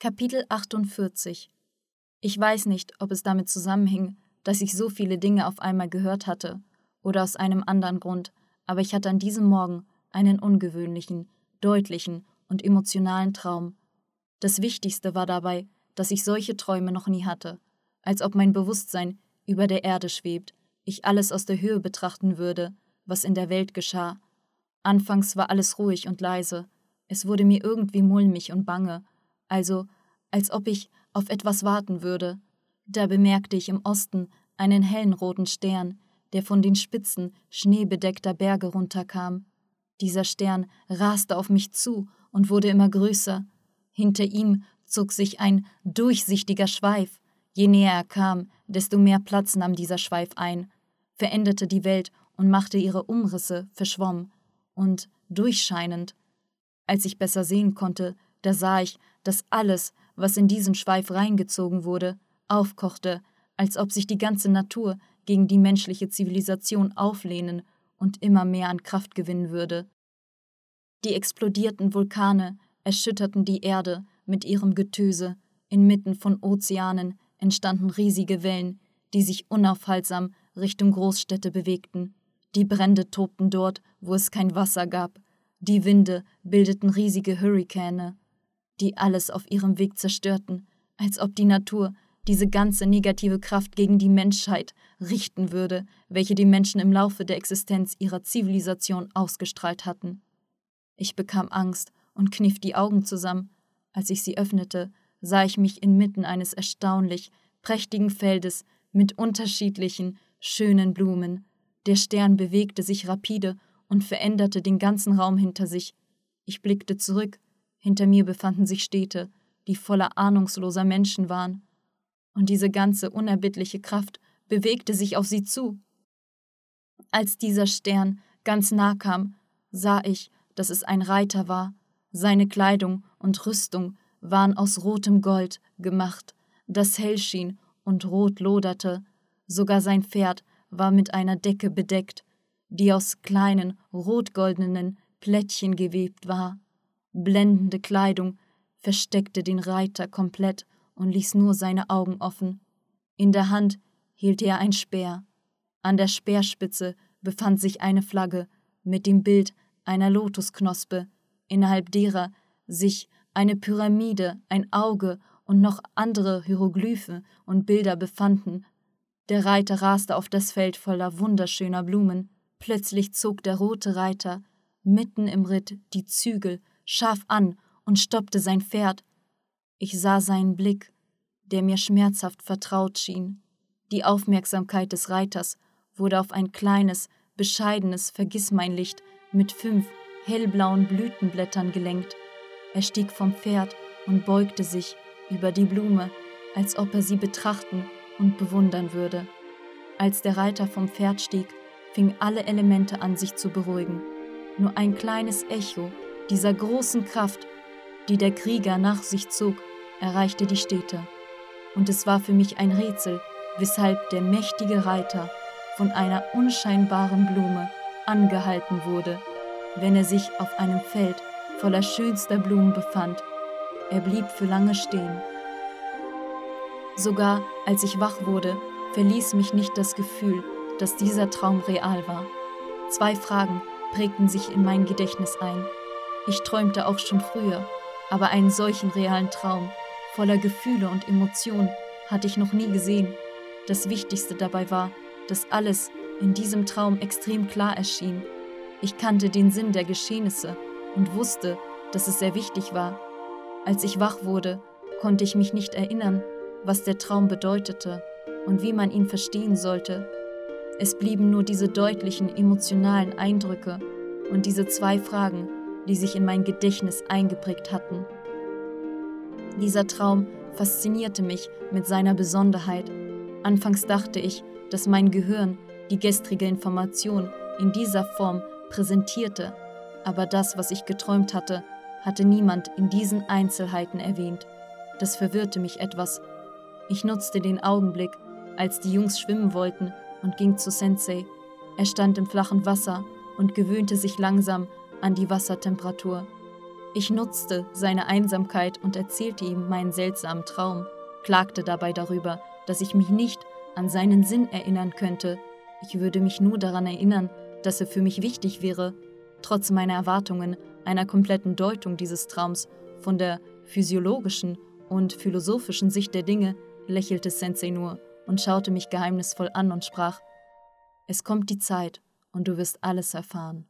Kapitel 48 Ich weiß nicht, ob es damit zusammenhing, dass ich so viele Dinge auf einmal gehört hatte, oder aus einem anderen Grund, aber ich hatte an diesem Morgen einen ungewöhnlichen, deutlichen und emotionalen Traum. Das Wichtigste war dabei, dass ich solche Träume noch nie hatte, als ob mein Bewusstsein über der Erde schwebt, ich alles aus der Höhe betrachten würde, was in der Welt geschah. Anfangs war alles ruhig und leise, es wurde mir irgendwie mulmig und bange, also als ob ich auf etwas warten würde. Da bemerkte ich im Osten einen hellen roten Stern, der von den Spitzen schneebedeckter Berge runterkam. Dieser Stern raste auf mich zu und wurde immer größer. Hinter ihm zog sich ein durchsichtiger Schweif. Je näher er kam, desto mehr Platz nahm dieser Schweif ein, veränderte die Welt und machte ihre Umrisse verschwommen und durchscheinend. Als ich besser sehen konnte, da sah ich, dass alles, was in diesen Schweif reingezogen wurde, aufkochte, als ob sich die ganze Natur gegen die menschliche Zivilisation auflehnen und immer mehr an Kraft gewinnen würde. Die explodierten Vulkane erschütterten die Erde mit ihrem Getöse, inmitten von Ozeanen entstanden riesige Wellen, die sich unaufhaltsam Richtung Großstädte bewegten. Die Brände tobten dort, wo es kein Wasser gab. Die Winde bildeten riesige Hurrikane, die alles auf ihrem Weg zerstörten, als ob die Natur diese ganze negative Kraft gegen die Menschheit richten würde, welche die Menschen im Laufe der Existenz ihrer Zivilisation ausgestrahlt hatten. Ich bekam Angst und kniff die Augen zusammen. Als ich sie öffnete, sah ich mich inmitten eines erstaunlich prächtigen Feldes mit unterschiedlichen, schönen Blumen. Der Stern bewegte sich rapide und veränderte den ganzen Raum hinter sich. Ich blickte zurück. Hinter mir befanden sich Städte, die voller ahnungsloser Menschen waren und diese ganze unerbittliche Kraft bewegte sich auf sie zu. Als dieser Stern ganz nah kam, sah ich, dass es ein Reiter war. Seine Kleidung und Rüstung waren aus rotem Gold gemacht, das hell schien und rot loderte. Sogar sein Pferd war mit einer Decke bedeckt, die aus kleinen rotgoldenen Plättchen gewebt war. Blendende Kleidung versteckte den Reiter komplett und ließ nur seine Augen offen. In der Hand hielt er ein Speer. An der Speerspitze befand sich eine Flagge mit dem Bild einer Lotusknospe, innerhalb derer sich eine Pyramide, ein Auge und noch andere Hieroglyphen und Bilder befanden. Der Reiter raste auf das Feld voller wunderschöner Blumen. Plötzlich zog der rote Reiter mitten im Ritt die Zügel scharf an und stoppte sein Pferd. Ich sah seinen Blick, der mir schmerzhaft vertraut schien. Die Aufmerksamkeit des Reiters wurde auf ein kleines, bescheidenes Vergissmeinlicht mit fünf hellblauen Blütenblättern gelenkt. Er stieg vom Pferd und beugte sich über die Blume, als ob er sie betrachten und bewundern würde. Als der Reiter vom Pferd stieg, fingen alle Elemente an, sich zu beruhigen. Nur ein kleines Echo dieser großen Kraft, die der Krieger nach sich zog, erreichte die Städte. Und es war für mich ein Rätsel, weshalb der mächtige Reiter von einer unscheinbaren Blume angehalten wurde, wenn er sich auf einem Feld voller schönster Blumen befand. Er blieb für lange stehen. Sogar als ich wach wurde, verließ mich nicht das Gefühl, dass dieser Traum real war. Zwei Fragen prägten sich in mein Gedächtnis ein. Ich träumte auch schon früher, aber einen solchen realen Traum voller Gefühle und Emotionen hatte ich noch nie gesehen. Das Wichtigste dabei war, dass alles in diesem Traum extrem klar erschien. Ich kannte den Sinn der Geschehnisse und wusste, dass es sehr wichtig war. Als ich wach wurde, konnte ich mich nicht erinnern, was der Traum bedeutete und wie man ihn verstehen sollte. Es blieben nur diese deutlichen emotionalen Eindrücke und diese zwei Fragen, die sich in mein Gedächtnis eingeprägt hatten. Dieser Traum faszinierte mich mit seiner Besonderheit. Anfangs dachte ich, dass mein Gehirn die gestrige Information in dieser Form präsentierte, aber das, was ich geträumt hatte, hatte niemand in diesen Einzelheiten erwähnt. Das verwirrte mich etwas. Ich nutzte den Augenblick, als die Jungs schwimmen wollten, und ging zu Sensei. Er stand im flachen Wasser und gewöhnte sich langsam an die Wassertemperatur. Ich nutzte seine Einsamkeit und erzählte ihm meinen seltsamen Traum, klagte dabei darüber, dass ich mich nicht an seinen Sinn erinnern könnte. Ich würde mich nur daran erinnern, dass er für mich wichtig wäre. Trotz meiner Erwartungen einer kompletten Deutung dieses Traums von der physiologischen und philosophischen Sicht der Dinge lächelte Sensei nur und schaute mich geheimnisvoll an und sprach: Es kommt die Zeit und du wirst alles erfahren.